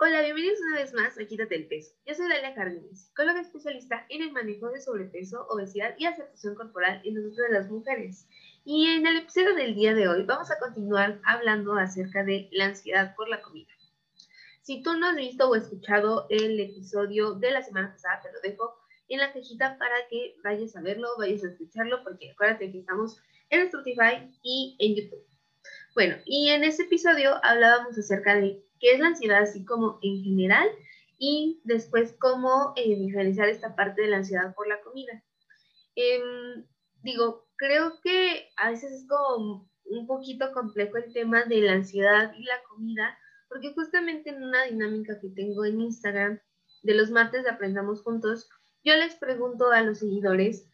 Hola, bienvenidos una vez más a Quítate el Peso. Yo soy Dalia Jardines, psicóloga especialista en el manejo de sobrepeso, obesidad y aceptación corporal en nosotros de las mujeres. Y en el episodio del día de hoy vamos a continuar hablando acerca de la ansiedad por la comida. Si tú no has visto o escuchado el episodio de la semana pasada, te lo dejo en la cajita para que vayas a verlo, vayas a escucharlo, porque acuérdate que estamos en Spotify y en YouTube. Bueno, y en ese episodio hablábamos acerca de qué es la ansiedad así como en general y después cómo eh, diferenciar esta parte de la ansiedad por la comida. Em, digo, creo que a veces es como un poquito complejo el tema de la ansiedad y la comida, porque justamente en una dinámica que tengo en Instagram de los martes de Aprendamos Juntos, yo les pregunto a los seguidores,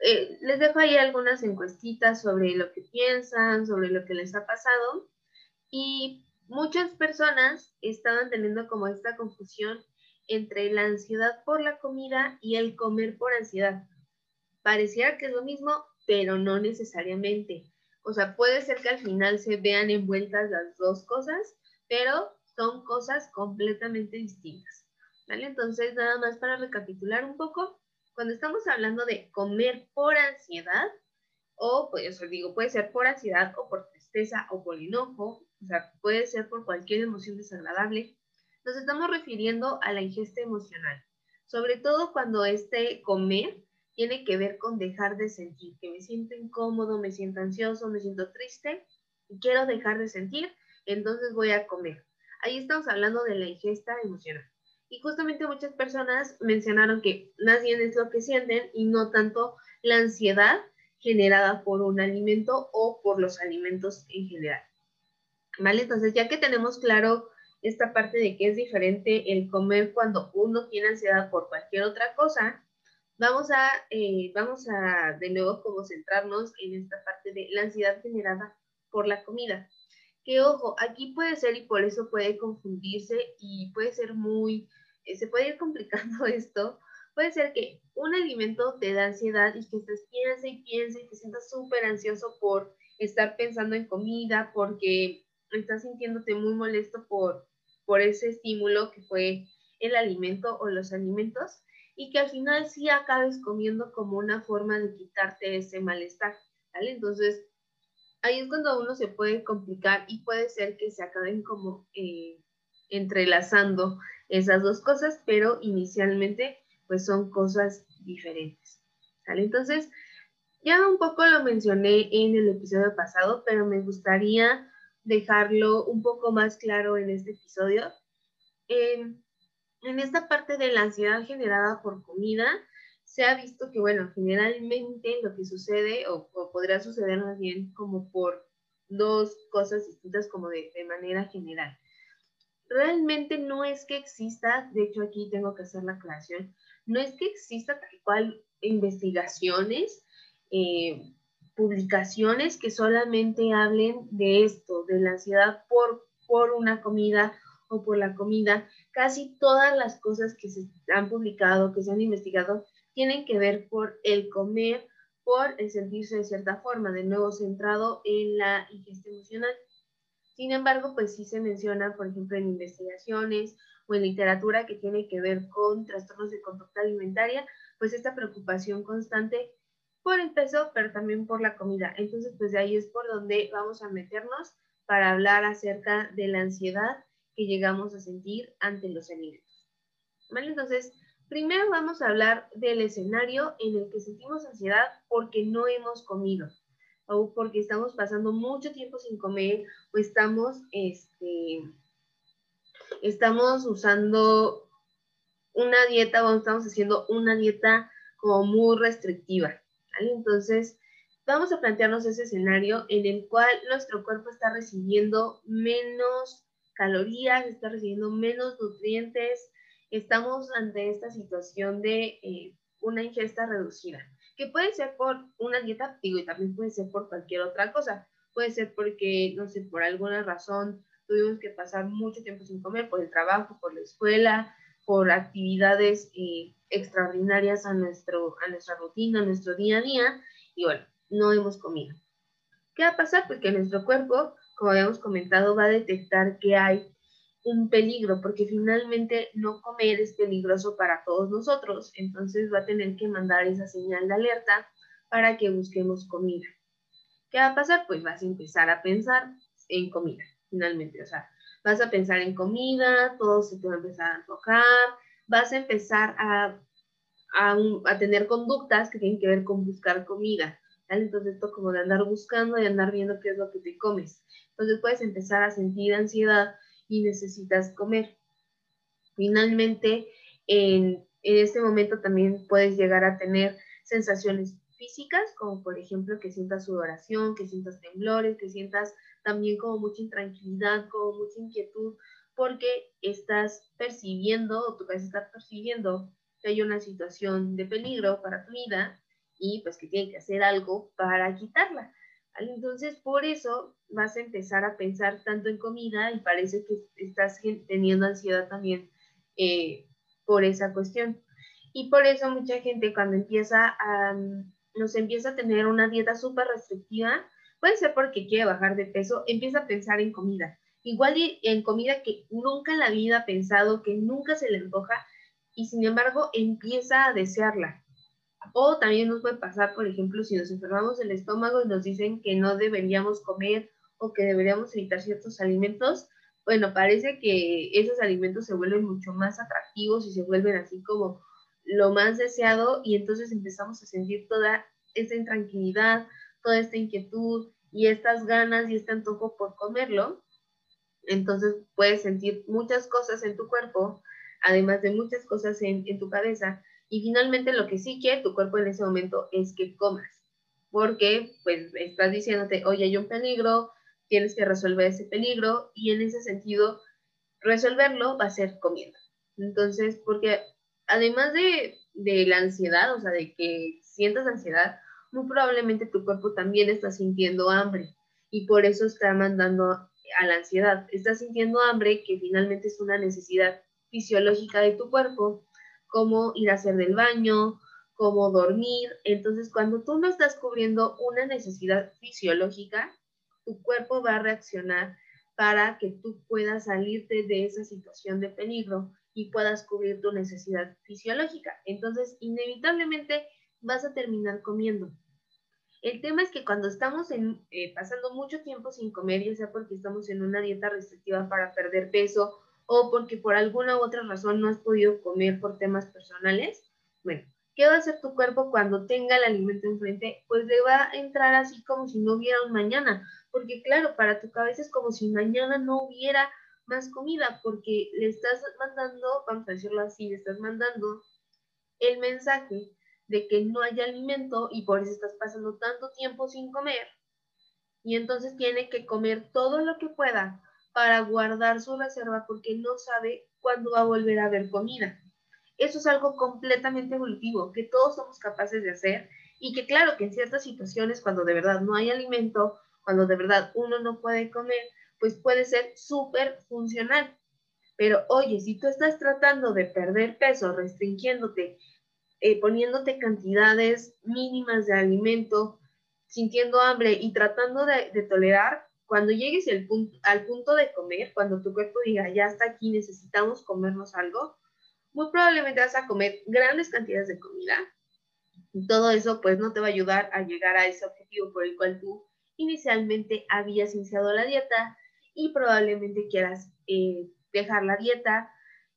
eh, les dejo ahí algunas encuestitas sobre lo que piensan, sobre lo que les ha pasado, y muchas personas estaban teniendo como esta confusión entre la ansiedad por la comida y el comer por ansiedad. Pareciera que es lo mismo, pero no necesariamente. O sea, puede ser que al final se vean envueltas las dos cosas, pero son cosas completamente distintas. ¿Vale? Entonces, nada más para recapitular un poco, cuando estamos hablando de comer por ansiedad, o pues digo, puede ser por ansiedad o por tristeza o por enojo, o sea, puede ser por cualquier emoción desagradable, nos estamos refiriendo a la ingesta emocional, sobre todo cuando este comer tiene que ver con dejar de sentir, que me siento incómodo, me siento ansioso, me siento triste y quiero dejar de sentir, entonces voy a comer. Ahí estamos hablando de la ingesta emocional. Y justamente muchas personas mencionaron que más bien es lo que sienten y no tanto la ansiedad generada por un alimento o por los alimentos en general. ¿Vale? Entonces, ya que tenemos claro esta parte de que es diferente el comer cuando uno tiene ansiedad por cualquier otra cosa, vamos a, eh, vamos a de nuevo como centrarnos en esta parte de la ansiedad generada por la comida. Que ojo, aquí puede ser y por eso puede confundirse y puede ser muy, eh, se puede ir complicando esto. Puede ser que un alimento te da ansiedad y que estés piensa y piensa y te sientas súper ansioso por estar pensando en comida, porque estás sintiéndote muy molesto por, por ese estímulo que fue el alimento o los alimentos y que al final sí acabes comiendo como una forma de quitarte ese malestar, ¿vale? Entonces, ahí es cuando uno se puede complicar y puede ser que se acaben como eh, entrelazando esas dos cosas, pero inicialmente pues son cosas diferentes, ¿vale? Entonces, ya un poco lo mencioné en el episodio pasado, pero me gustaría dejarlo un poco más claro en este episodio. En, esta parte de la ansiedad generada por comida, se ha visto que, bueno, generalmente lo que sucede, o, podría suceder más bien como por dos cosas distintas como de, de, manera general. Realmente no es que exista, de hecho aquí tengo que hacer la aclaración, no es que exista tal cual investigaciones eh, publicaciones que solamente hablen de esto, de la ansiedad por, por una comida o por la comida. Casi todas las cosas que se han publicado, que se han investigado, tienen que ver por el comer, por el sentirse de cierta forma, de nuevo centrado en la ingesta emocional. Sin embargo, pues sí se menciona, por ejemplo, en investigaciones o en literatura que tiene que ver con trastornos de conducta alimentaria, pues esta preocupación constante por el peso, pero también por la comida. Entonces, pues de ahí es por donde vamos a meternos para hablar acerca de la ansiedad que llegamos a sentir ante los alimentos. ¿Vale? Entonces, primero vamos a hablar del escenario en el que sentimos ansiedad porque no hemos comido o porque estamos pasando mucho tiempo sin comer o estamos, este, estamos usando una dieta o estamos haciendo una dieta como muy restrictiva. Entonces, vamos a plantearnos ese escenario en el cual nuestro cuerpo está recibiendo menos calorías, está recibiendo menos nutrientes, estamos ante esta situación de eh, una ingesta reducida, que puede ser por una dieta, digo, y también puede ser por cualquier otra cosa. Puede ser porque, no sé, por alguna razón tuvimos que pasar mucho tiempo sin comer, por el trabajo, por la escuela, por actividades eh, extraordinarias a, nuestro, a nuestra rutina, a nuestro día a día, y bueno, no hemos comido. ¿Qué va a pasar? Porque nuestro cuerpo, como habíamos comentado, va a detectar que hay un peligro, porque finalmente no comer es peligroso para todos nosotros, entonces va a tener que mandar esa señal de alerta para que busquemos comida. ¿Qué va a pasar? Pues vas a empezar a pensar en comida, finalmente, o sea, vas a pensar en comida, todo se te va a empezar a antojar, vas a empezar a, a, tener conductas que tienen que ver con buscar comida. Entonces esto como de andar buscando y andar viendo qué es lo que te comes. Entonces puedes empezar a sentir ansiedad y necesitas comer. Finalmente, en, en este momento también puedes llegar a tener sensaciones físicas, como por ejemplo que sientas sudoración, que sientas temblores, que sientas también como mucha intranquilidad, como mucha inquietud, porque estás percibiendo, o tu cabeza está percibiendo que hay una situación de peligro para tu vida y pues que tiene que hacer algo para quitarla. Entonces, por eso vas a empezar a pensar tanto en comida y parece que estás teniendo ansiedad también eh, por esa cuestión. Y por eso mucha gente cuando empieza a, nos empieza a tener una dieta súper restrictiva, puede ser porque quiere bajar de peso, empieza a pensar en comida. Igual en comida que nunca en la vida ha pensado, que nunca se le antoja, y sin embargo empieza a desearla. O también nos puede pasar, por ejemplo, si nos enfermamos el estómago y nos dicen que no deberíamos comer o que deberíamos evitar ciertos alimentos, bueno, parece que esos alimentos se vuelven mucho más atractivos y se vuelven así como lo más deseado y entonces empezamos a sentir toda esa intranquilidad, toda esta inquietud y estas ganas y este antojo por comerlo. Entonces puedes sentir muchas cosas en tu cuerpo, además de muchas cosas en, tu cabeza. Y finalmente lo que sí quiere tu cuerpo en ese momento es que comas, porque pues estás diciéndote, oye, hay un peligro, tienes que resolver ese peligro y en ese sentido resolverlo va a ser comiendo. Entonces, porque además de, la ansiedad, o sea, de que sientas ansiedad, muy probablemente tu cuerpo también está sintiendo hambre y por eso está mandando a la ansiedad. Está sintiendo hambre que finalmente es una necesidad fisiológica de tu cuerpo, como ir a hacer del baño, como dormir. Entonces, cuando tú no estás cubriendo una necesidad fisiológica, tu cuerpo va a reaccionar para que tú puedas salirte de esa situación de peligro y puedas cubrir tu necesidad fisiológica. Entonces, inevitablemente vas a terminar comiendo. El tema es que cuando estamos eh, pasando mucho tiempo sin comer, ya sea porque estamos en una dieta restrictiva para perder peso o porque por alguna u otra razón no has podido comer por temas personales, bueno, ¿qué va a hacer tu cuerpo cuando tenga el alimento enfrente? Pues le va a entrar así como si no hubiera un mañana, porque claro, para tu cabeza es como si mañana no hubiera más comida porque le estás mandando, vamos a decirlo así, le estás mandando el mensaje de que no hay alimento y por eso estás pasando tanto tiempo sin comer. Y entonces tiene que comer todo lo que pueda para guardar su reserva porque no sabe cuándo va a volver a haber comida. Eso es algo completamente evolutivo que todos somos capaces de hacer y que claro que en ciertas situaciones cuando de verdad no hay alimento, cuando de verdad uno no puede comer, pues puede ser súper funcional. Pero oye, si tú estás tratando de perder peso, restringiéndote, eh, poniéndote cantidades mínimas de alimento, sintiendo hambre y tratando de, tolerar, cuando llegues el punto, al punto de comer, cuando tu cuerpo diga, ya está aquí, necesitamos comernos algo, muy probablemente vas a comer grandes cantidades de comida. Y todo eso pues no te va a ayudar a llegar a ese objetivo por el cual tú inicialmente habías iniciado la dieta y probablemente quieras eh, dejar la dieta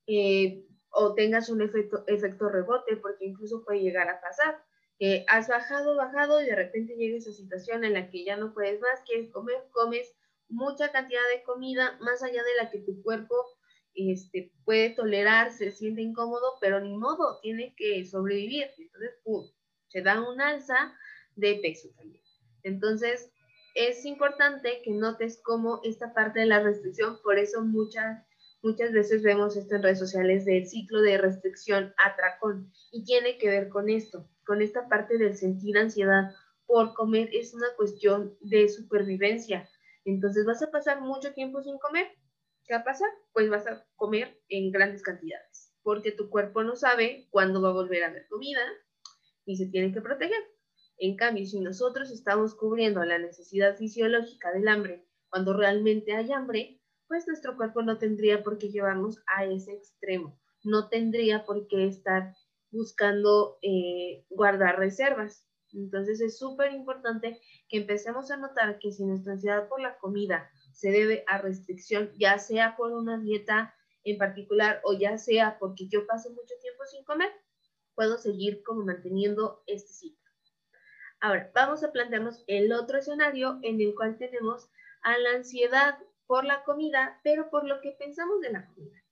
eh, o tengas un efecto, efecto rebote, porque incluso puede llegar a pasar. que has bajado, bajado y de repente llega esa situación en la que ya no puedes más, quieres comer, comes mucha cantidad de comida más allá de la que tu cuerpo este, puede tolerar, se siente incómodo, pero ni modo, tiene que sobrevivir. Entonces, se da un alza de peso también. Entonces, es importante que notes cómo esta parte de la restricción, por eso muchas, muchas veces vemos esto en redes sociales del ciclo de restricción atracón y tiene que ver con esto, con esta parte del sentir ansiedad por comer es una cuestión de supervivencia. Entonces vas a pasar mucho tiempo sin comer. ¿Qué va a pasar? Pues vas a comer en grandes cantidades, porque tu cuerpo no sabe cuándo va a volver a haber comida y se tiene que proteger. En cambio, si nosotros estamos cubriendo la necesidad fisiológica del hambre cuando realmente hay hambre, pues nuestro cuerpo no tendría por qué llevarnos a ese extremo, no tendría por qué estar buscando eh, guardar reservas. Entonces es súper importante que empecemos a notar que si nuestra ansiedad por la comida se debe a restricción, ya sea por una dieta en particular o ya sea porque yo paso mucho tiempo sin comer, puedo seguir como manteniendo este ciclo. Ahora, vamos a plantearnos el otro escenario en el cual tenemos a la ansiedad por la comida, pero por lo que pensamos de la comida.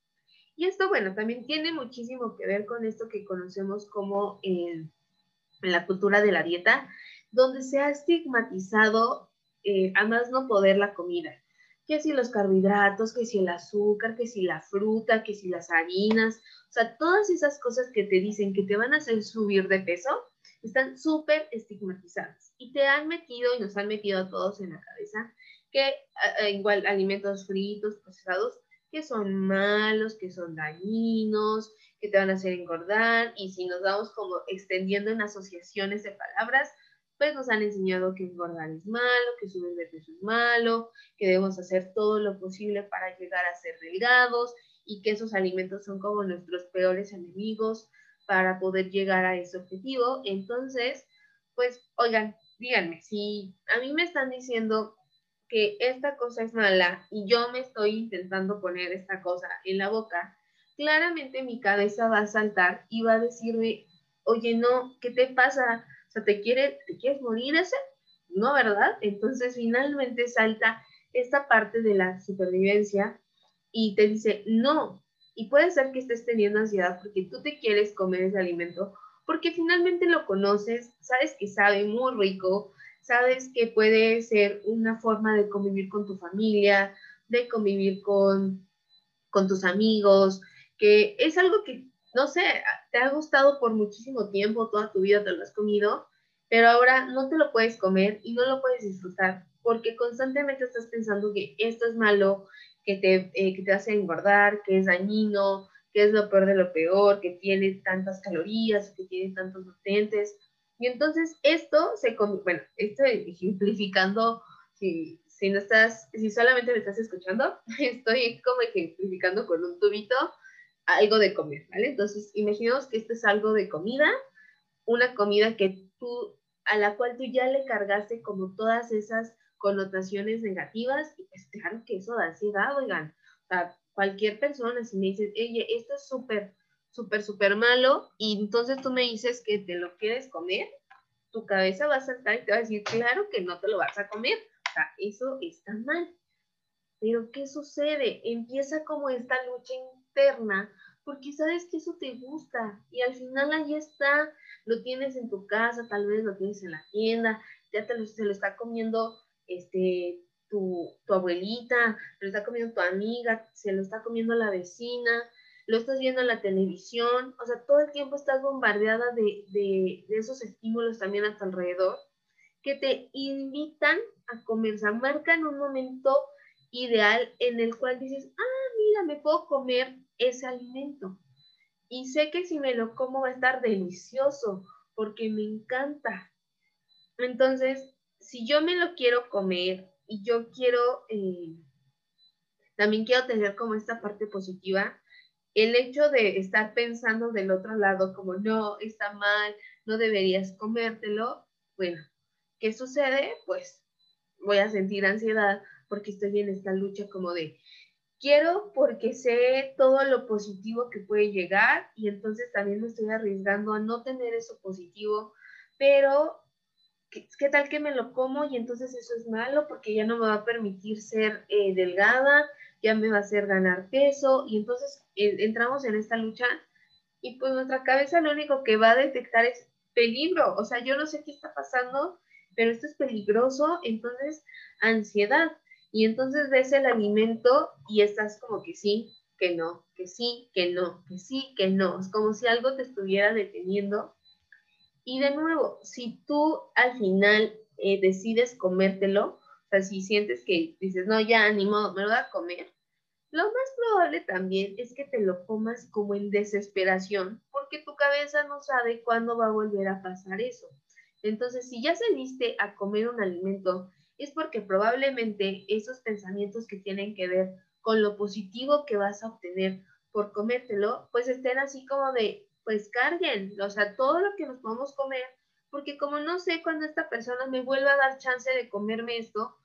Y esto, bueno, también tiene muchísimo que ver con esto que conocemos como en la cultura de la dieta, donde se ha estigmatizado eh, a más no poder la comida. Que si los carbohidratos, que si el azúcar, que si la fruta, que si las harinas, o sea, todas esas cosas que te dicen que te van a hacer subir de peso, están súper estigmatizadas. Y te han metido y nos han metido a todos en la cabeza que igual alimentos fritos, procesados, que son malos, que son dañinos, que te van a hacer engordar. Y si nos vamos como extendiendo en asociaciones de palabras, pues nos han enseñado que engordar es malo, que subir de peso es malo, que debemos hacer todo lo posible para llegar a ser delgados y que esos alimentos son como nuestros peores enemigos para poder llegar a ese objetivo. Entonces, pues, oigan, díganme, si a mí me están diciendo que esta cosa es mala y yo me estoy intentando poner esta cosa en la boca, claramente mi cabeza va a saltar y va a decirme, oye, no, ¿qué te pasa? O sea, ¿te, quiere, ¿te quieres morir ese? No, ¿verdad? Entonces finalmente salta esta parte de la supervivencia y te dice, no, y puede ser que estés teniendo ansiedad porque tú te quieres comer ese alimento, porque finalmente lo conoces, sabes que sabe muy rico, sabes que puede ser una forma de convivir con tu familia, de convivir con, con tus amigos, que es algo que, no sé, te ha gustado por muchísimo tiempo, toda tu vida te lo has comido, pero ahora no te lo puedes comer y no lo puedes disfrutar porque constantemente estás pensando que esto es malo, que te, eh, que te hace engordar, que es dañino, que es lo peor de lo peor, que tiene tantas calorías, que tiene tantos nutrientes. Y entonces esto se, bueno, estoy ejemplificando, si, si no estás, si solamente me estás escuchando, estoy como ejemplificando con un tubito algo de comer, ¿vale? Entonces, imaginemos que esto es algo de comida, una comida que tú, a la cual tú ya le cargaste como todas esas connotaciones negativas y pues claro que eso da ansiedad, oigan. O sea, cualquier persona, si me dices, oye, esto es súper, súper, súper malo y entonces tú me dices que te lo quieres comer, tu cabeza va a saltar y te va a decir, claro que no te lo vas a comer. O sea, eso está mal. Pero ¿qué sucede? Empieza como esta lucha interna porque sabes que eso te gusta y al final ahí está, lo tienes en tu casa, tal vez lo tienes en la tienda, ya te lo, se lo está comiendo este, tu, abuelita, lo está comiendo tu amiga, se lo está comiendo la vecina, lo estás viendo en la televisión, o sea, todo el tiempo estás bombardeada de, de, esos estímulos también a tu alrededor que te invitan a comer, sea, marcan un momento ideal en el cual dices, ah, mira, me puedo comer ese alimento. Y sé que si me lo como va a estar delicioso porque me encanta. Entonces, si yo me lo quiero comer y yo quiero, eh, también quiero tener como esta parte positiva, el hecho de estar pensando del otro lado como no, está mal, no deberías comértelo, bueno, ¿qué sucede? Pues voy a sentir ansiedad porque estoy en esta lucha como de quiero porque sé todo lo positivo que puede llegar y entonces también me estoy arriesgando a no tener eso positivo, pero ¿qué, tal que me lo como y entonces eso es malo porque ya no me va a permitir ser eh, delgada, ya me va a hacer ganar peso y entonces eh, entramos en esta lucha y pues nuestra cabeza lo único que va a detectar es peligro, o sea, yo no sé qué está pasando, pero esto es peligroso, entonces ansiedad. Y entonces ves el alimento y estás como que sí, que no, que sí, que no, que sí, que no, es como si algo te estuviera deteniendo y de nuevo, si tú al final eh, decides comértelo, o sea, si sientes que dices, no, ya, ni modo, me lo voy a comer, lo más probable también es que te lo comas como en desesperación, porque tu cabeza no sabe cuándo va a volver a pasar eso. Entonces, si ya saliste a comer un alimento, es porque probablemente esos pensamientos que tienen que ver con lo positivo que vas a obtener por comértelo, pues estén así como de, pues carguen, o sea, todo lo que nos podemos comer, porque como no sé cuándo esta persona me vuelva a dar chance de comerme esto,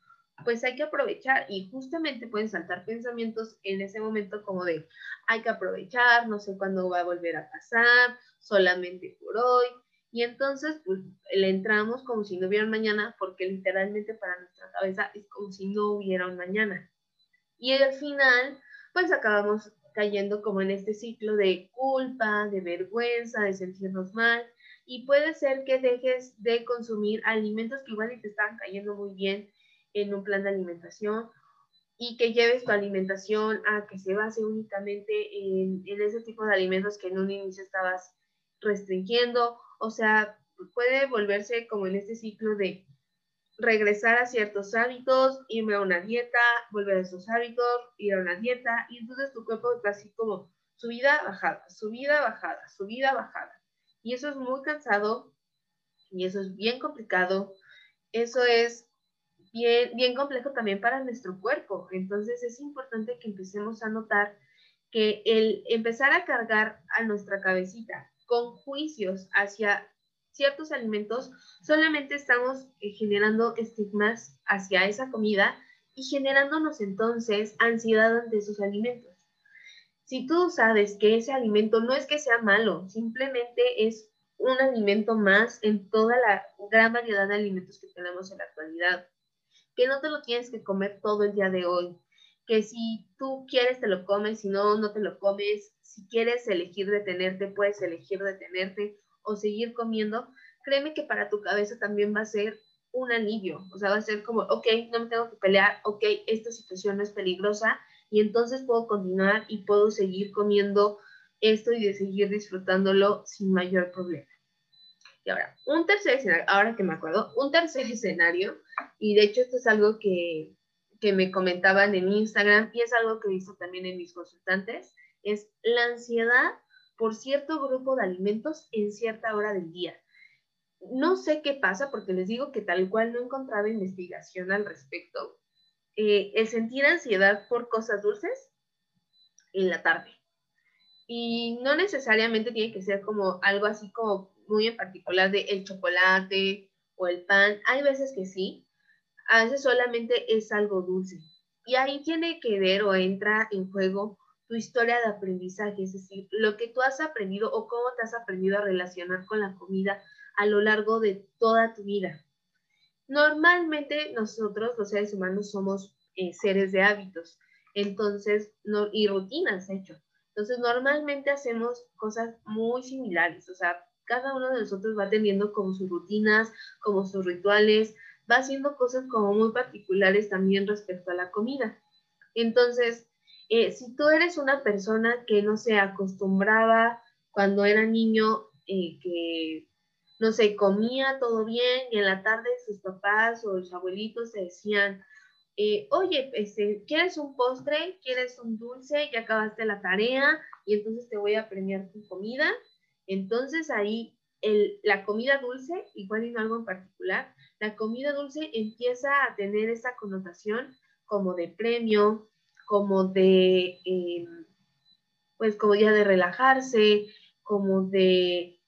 pues hay que aprovechar y justamente pueden saltar pensamientos en ese momento como de hay que aprovechar, no sé cuándo va a volver a pasar, solamente por hoy. Y entonces pues le entramos como si no hubiera un mañana porque literalmente para nuestra cabeza es como si no hubiera un mañana. Y al final pues acabamos cayendo como en este ciclo de culpa, de vergüenza, de sentirnos mal. Y puede ser que dejes de consumir alimentos que igual te están cayendo muy bien en un plan de alimentación y que lleves tu alimentación a que se base únicamente en, en ese tipo de alimentos que en un inicio estabas restringiendo. O sea, puede volverse como en este ciclo de regresar a ciertos hábitos, irme a una dieta, volver a esos hábitos, ir a una dieta, y entonces tu cuerpo está así como subida, bajada, subida, bajada, subida, bajada. Y eso es muy cansado y eso es bien complicado. Eso es bien, bien complejo también para nuestro cuerpo. Entonces es importante que empecemos a notar que el empezar a cargar a nuestra cabecita con juicios hacia ciertos alimentos, solamente estamos eh, generando estigmas hacia esa comida y generándonos entonces ansiedad ante esos alimentos. Si tú sabes que ese alimento no es que sea malo, simplemente es un alimento más en toda la gran variedad de alimentos que tenemos en la actualidad, que no te lo tienes que comer todo el día de hoy, que si tú quieres te lo comes, si no, no te lo comes, si quieres elegir detenerte, puedes elegir detenerte, o seguir comiendo, créeme que para tu cabeza también va a ser un alivio. O sea, va a ser como, ok, no me tengo que pelear, ok, esta situación no es peligrosa y entonces puedo continuar y puedo seguir comiendo esto y de seguir disfrutándolo sin mayor problema. Y ahora, un tercer escenario, ahora que me acuerdo, un tercer escenario, y de hecho esto es algo que, que me comentaban en Instagram y es algo que he visto también en mis consultantes, es la ansiedad por cierto grupo de alimentos en cierta hora del día. No sé qué pasa porque les digo que tal cual no he encontrado investigación al respecto. Eh, el sentir ansiedad por cosas dulces en la tarde. Y no necesariamente tiene que ser como algo así como muy en particular de el chocolate o el pan. Hay veces que sí, a veces solamente es algo dulce. Y ahí tiene que ver o entra en juego tu historia de aprendizaje, es decir, lo que tú has aprendido o cómo te has aprendido a relacionar con la comida a lo largo de toda tu vida. Normalmente nosotros, los seres humanos, somos eh, seres de hábitos, entonces, no, y rutinas, hecho. Entonces, normalmente hacemos cosas muy similares, o sea, cada uno de nosotros va teniendo como sus rutinas, como sus rituales, va haciendo cosas como muy particulares también respecto a la comida. Entonces, eh, si tú eres una persona que no se acostumbraba cuando era niño, eh, que no sé, comía todo bien y en la tarde sus papás o los abuelitos te decían, eh, oye, este, ¿quieres un postre? ¿Quieres un dulce? Ya acabaste la tarea y entonces te voy a premiar tu comida. Entonces ahí el, la comida dulce, igual no algo en particular, la comida dulce empieza a tener esa connotación como de premio, como de, eh, pues como ya de relajarse, como de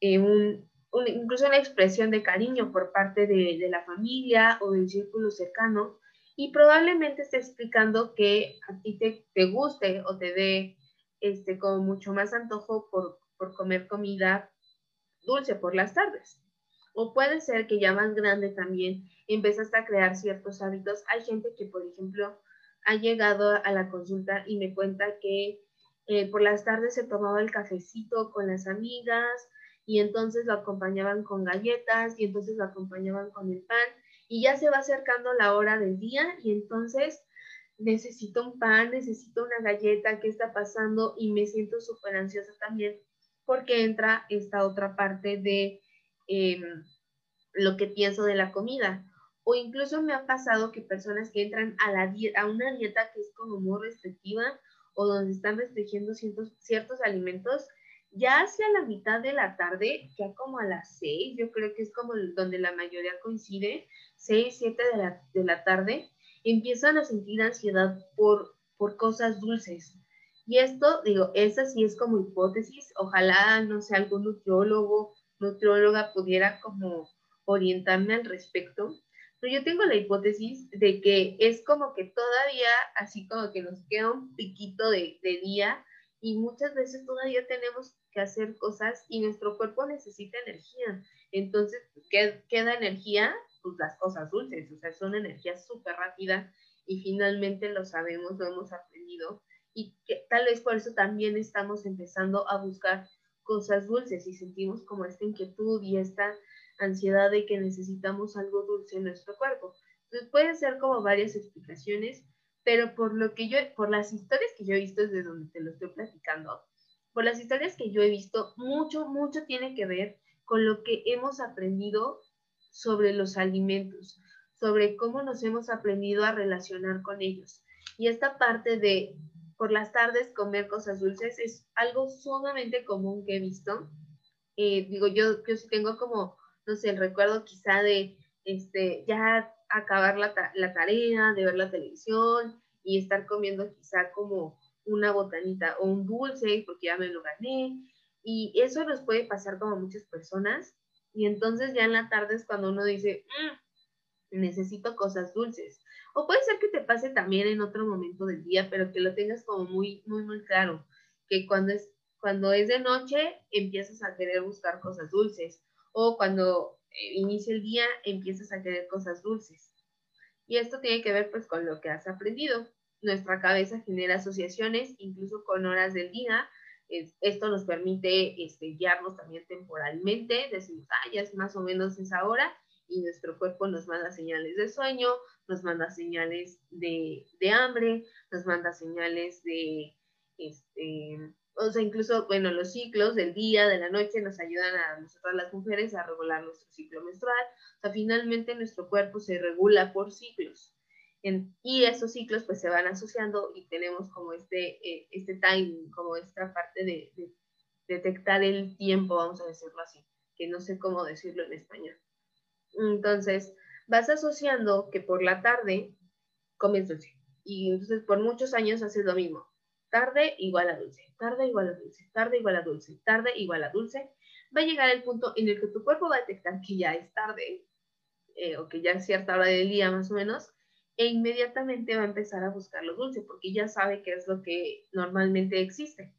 eh, un, incluso una expresión de cariño por parte de, de, la familia o del círculo cercano y probablemente esté explicando que a ti te, te guste o te dé este, como mucho más antojo por, por comer comida dulce por las tardes. O puede ser que ya más grande también empezaste a crear ciertos hábitos. Hay gente que, por ejemplo, ha llegado a la consulta y me cuenta que eh, por las tardes se tomaba el cafecito con las amigas y entonces lo acompañaban con galletas y entonces lo acompañaban con el pan y ya se va acercando la hora del día y entonces necesito un pan, necesito una galleta, ¿qué está pasando? Y me siento súper ansiosa también porque entra esta otra parte de em, lo que pienso de la comida o incluso me ha pasado que personas que entran a, una dieta que es como muy restrictiva o donde están restringiendo ciertos, ciertos alimentos, ya hacia la mitad de la tarde, ya como a las 6, yo creo que es como donde la mayoría coincide, 6, 7 de la, de la tarde, empiezan a sentir ansiedad por, por cosas dulces. Y esto, digo, esa sí es como hipótesis. Ojalá, no sé, algún nutriólogo, nutrióloga pudiera como orientarme al respecto. Yo tengo la hipótesis de que es como que todavía, así como que nos queda un piquito de, de día y muchas veces todavía tenemos que hacer cosas y nuestro cuerpo necesita energía. Entonces, ¿qué queda energía? Pues las cosas dulces, o sea, son energías súper rápidas y finalmente lo sabemos, lo hemos aprendido y que tal vez por eso también estamos empezando a buscar cosas dulces y sentimos como esta inquietud y esta ansiedad de que necesitamos algo dulce en nuestro cuerpo. Entonces pueden ser como varias explicaciones, pero por lo que yo, por las historias que yo he visto desde donde te lo estoy platicando, por las historias que yo he visto, mucho, mucho tiene que ver con lo que hemos aprendido sobre los alimentos, sobre cómo nos hemos aprendido a relacionar con ellos. Y esta parte de por las tardes comer cosas dulces es algo sumamente común que he visto. Eh, digo, yo, yo tengo como, no sé, el recuerdo quizá de este, ya acabar la, la tarea, de ver la televisión y estar comiendo quizá como una botanita o un dulce porque ya me lo gané. Y eso nos puede pasar como a muchas personas. Y entonces ya en la tarde es cuando uno dice, mm, necesito cosas dulces. O puede ser que te pase también en otro momento del día, pero que lo tengas como muy, muy, muy claro. Que cuando es, cuando es de noche empiezas a querer buscar cosas dulces. O cuando eh, inicia el día empiezas a querer cosas dulces. Y esto tiene que ver pues con lo que has aprendido. Nuestra cabeza genera asociaciones incluso con horas del día. esto nos permite este, guiarnos también temporalmente. Decimos, ah, ya es más o menos esa hora y nuestro cuerpo nos manda señales de sueño, nos manda señales de, hambre, nos manda señales de, este, o sea, incluso, bueno, los ciclos del día, de la noche, nos ayudan a nosotras las mujeres a regular nuestro ciclo menstrual. O sea, finalmente nuestro cuerpo se regula por ciclos. y esos ciclos pues se van asociando y tenemos como este, eh, este timing, como esta parte de, de detectar el tiempo, vamos a decirlo así, que no sé cómo decirlo en español. Entonces, vas asociando que por la tarde comes dulce. Y entonces por muchos años haces lo mismo. Tarde igual a dulce, tarde igual a dulce, tarde igual a dulce, tarde igual a dulce. Va a llegar el punto en el que tu cuerpo va a detectar que ya es tarde, eh, o que ya es cierta hora del día más o menos, e inmediatamente va a empezar a buscar lo dulce, porque ya sabe qué es lo que normalmente existe.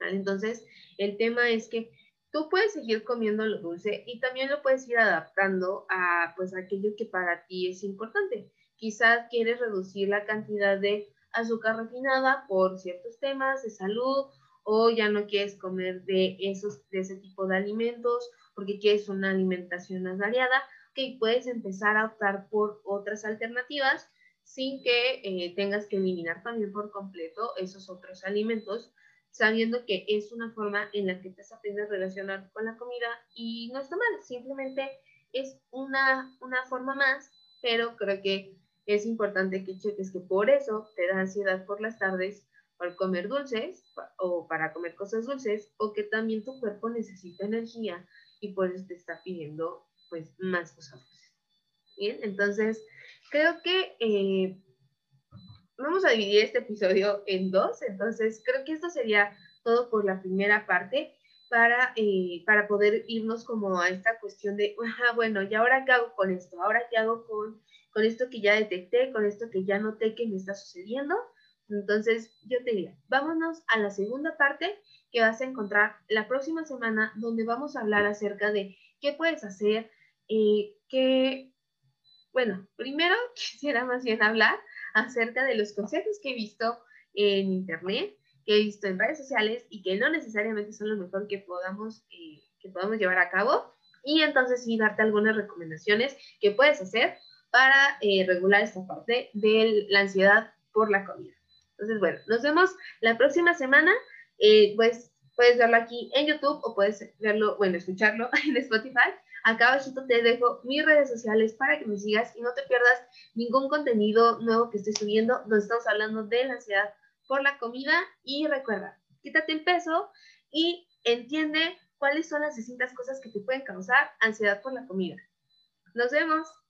Entonces, el tema es que tú puedes seguir comiendo lo dulce y también lo puedes ir adaptando a pues aquello que para ti es importante. Quizás quieres reducir la cantidad de azúcar refinada por ciertos temas de salud o ya no quieres comer de esos de ese tipo de alimentos porque quieres una alimentación más variada, que puedes empezar a optar por otras alternativas sin que eh, tengas que eliminar también por completo esos otros alimentos sabiendo que es una forma en la que te aprendes a relacionar con la comida y no está mal, simplemente es una, una forma más, pero creo que es importante que cheques que por eso te da ansiedad por las tardes por comer dulces o para comer cosas dulces o que también tu cuerpo necesita energía y por eso te está pidiendo pues más cosas dulces. Bien, entonces creo que eh, vamos a dividir este episodio en dos, entonces creo que esto sería todo por la primera parte para, eh, para poder irnos como a esta cuestión de, bueno, ¿y ahora qué hago con esto? ¿Ahora qué hago con, con esto que ya detecté, con esto que ya noté que me está sucediendo? Entonces, yo te diría, vámonos a la segunda parte que vas a encontrar la próxima semana, donde vamos a hablar acerca de qué puedes hacer, eh, bueno, primero quisiera más bien hablar acerca de los consejos que he visto en internet, que he visto en redes sociales y que no necesariamente son lo mejor que podamos, eh, que podamos llevar a cabo. Y entonces sí, darte algunas recomendaciones que puedes hacer para eh, regular esta parte de la ansiedad por la comida. Entonces, bueno, nos vemos la próxima semana. Eh, pues puedes verlo aquí en YouTube o puedes verlo, bueno, escucharlo en Spotify. Acá abajito te dejo mis redes sociales para que me sigas y no te pierdas ningún contenido nuevo que estoy subiendo donde estamos hablando de la ansiedad por la comida y recuerda, quítate el peso y entiende cuáles son las distintas cosas que te pueden causar ansiedad por la comida. Nos vemos.